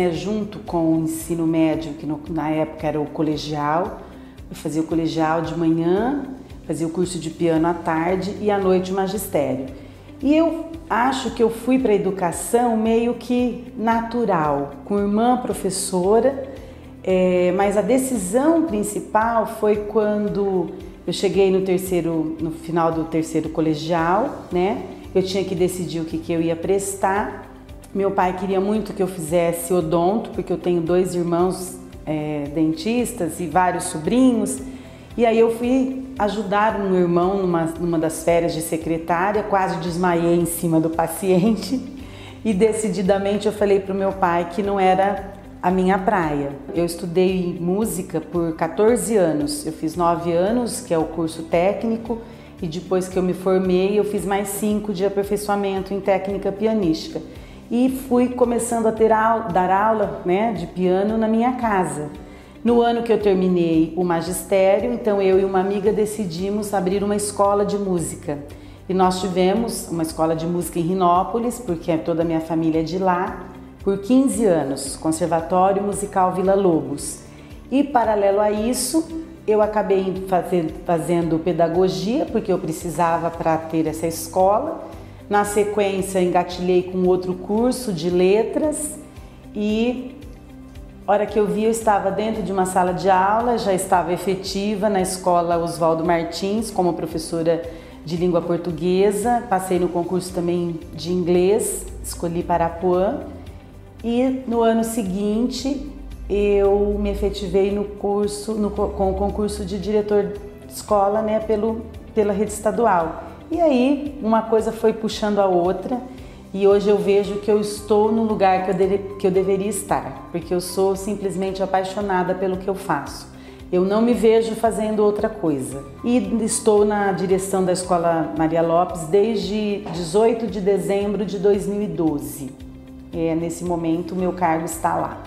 né, junto com o ensino médio, que no, na época era o colegial. Eu fazia o colegial de manhã, fazia o curso de piano à tarde e à noite o magistério. E eu acho que eu fui para a educação meio que natural, com irmã professora, é, mas a decisão principal foi quando eu cheguei no terceiro, no final do terceiro colegial, né? Eu tinha que decidir o que, que eu ia prestar. Meu pai queria muito que eu fizesse odonto, porque eu tenho dois irmãos é, dentistas e vários sobrinhos. E aí eu fui ajudar um irmão numa, numa das férias de secretária, quase desmaiei em cima do paciente e decididamente eu falei para o meu pai que não era a minha praia. Eu estudei música por 14 anos. Eu fiz 9 anos, que é o curso técnico, e depois que eu me formei, eu fiz mais 5 de aperfeiçoamento em técnica pianística. E fui começando a ter a, dar aula né, de piano na minha casa. No ano que eu terminei o magistério, então eu e uma amiga decidimos abrir uma escola de música. E nós tivemos uma escola de música em Rinópolis, porque toda a minha família é de lá por 15 anos, Conservatório Musical Vila Lobos. E paralelo a isso, eu acabei fazendo, fazendo pedagogia, porque eu precisava para ter essa escola. Na sequência, engatilhei com outro curso de letras e hora que eu vi, eu estava dentro de uma sala de aula, já estava efetiva na escola Oswaldo Martins como professora de língua portuguesa. Passei no concurso também de inglês, escolhi Parapuã e no ano seguinte eu me efetivei no curso, no, com o concurso de diretor de escola, né, pelo, pela rede estadual. E aí uma coisa foi puxando a outra e hoje eu vejo que eu estou no lugar que eu, deve, que eu deveria estar, porque eu sou simplesmente apaixonada pelo que eu faço. Eu não me vejo fazendo outra coisa. E estou na direção da Escola Maria Lopes desde 18 de dezembro de 2012 é, nesse momento meu cargo está lá.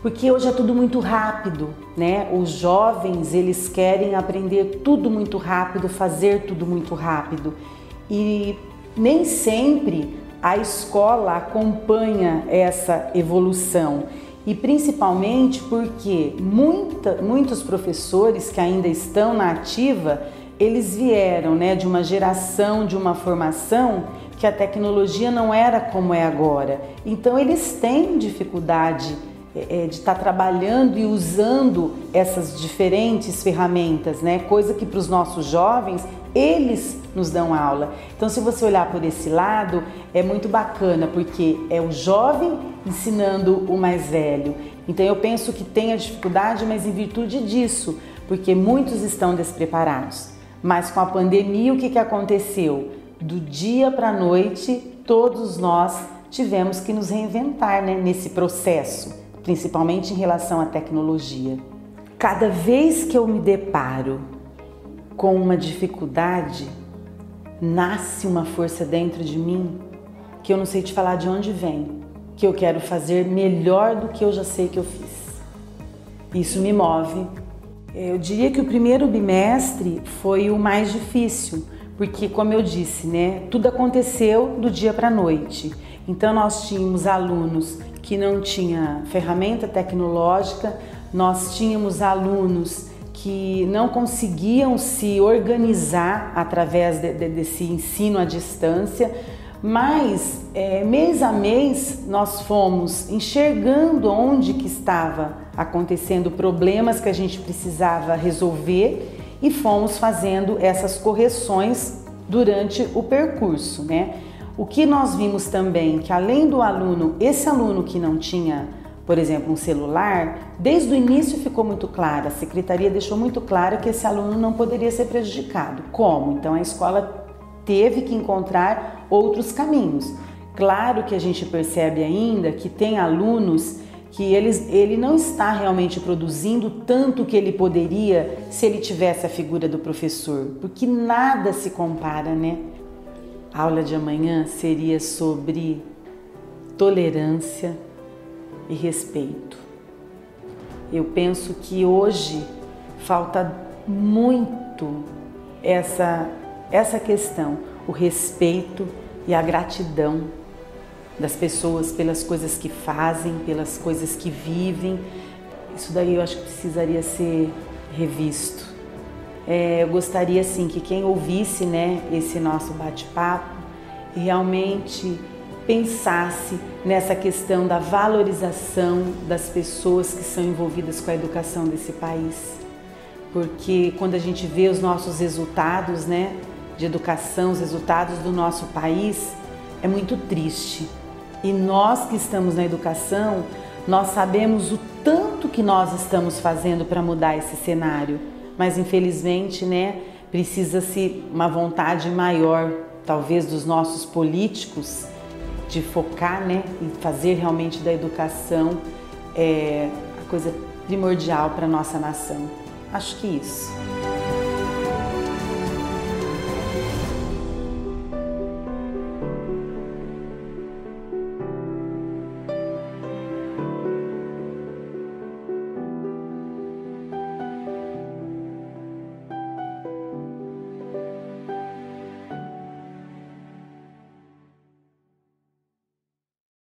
Porque hoje é tudo muito rápido, né? Os jovens, eles querem aprender tudo muito rápido, fazer tudo muito rápido. E nem sempre a escola acompanha essa evolução. E principalmente porque muita, muitos professores que ainda estão na ativa, eles vieram né, de uma geração, de uma formação que a tecnologia não era como é agora. Então eles têm dificuldade é, é de estar tá trabalhando e usando essas diferentes ferramentas, né? Coisa que para os nossos jovens eles nos dão aula. Então, se você olhar por esse lado, é muito bacana porque é o jovem ensinando o mais velho. Então, eu penso que tem a dificuldade, mas em virtude disso, porque muitos estão despreparados. Mas com a pandemia, o que, que aconteceu? do dia para a noite, todos nós tivemos que nos reinventar né, nesse processo, principalmente em relação à tecnologia. Cada vez que eu me deparo com uma dificuldade, nasce uma força dentro de mim que eu não sei te falar de onde vem, que eu quero fazer melhor do que eu já sei que eu fiz. Isso me move. Eu diria que o primeiro bimestre foi o mais difícil, porque como eu disse, né, tudo aconteceu do dia para a noite. Então nós tínhamos alunos que não tinham ferramenta tecnológica, nós tínhamos alunos que não conseguiam se organizar através de, de, desse ensino à distância, mas é, mês a mês nós fomos enxergando onde que estava acontecendo problemas que a gente precisava resolver e fomos fazendo essas correções durante o percurso, né? O que nós vimos também que além do aluno, esse aluno que não tinha, por exemplo, um celular, desde o início ficou muito claro, a secretaria deixou muito claro que esse aluno não poderia ser prejudicado. Como? Então a escola teve que encontrar outros caminhos. Claro que a gente percebe ainda que tem alunos que ele, ele não está realmente produzindo tanto que ele poderia se ele tivesse a figura do professor, porque nada se compara, né? A aula de amanhã seria sobre tolerância e respeito. Eu penso que hoje falta muito essa essa questão, o respeito e a gratidão das pessoas pelas coisas que fazem, pelas coisas que vivem. Isso daí eu acho que precisaria ser revisto. É, eu gostaria assim que quem ouvisse, né, esse nosso bate-papo realmente pensasse nessa questão da valorização das pessoas que são envolvidas com a educação desse país. Porque quando a gente vê os nossos resultados, né, de educação, os resultados do nosso país, é muito triste. E nós que estamos na educação, nós sabemos o tanto que nós estamos fazendo para mudar esse cenário, mas infelizmente, né, precisa-se uma vontade maior, talvez dos nossos políticos, de focar, né, em fazer realmente da educação é, a coisa primordial para nossa nação. Acho que isso.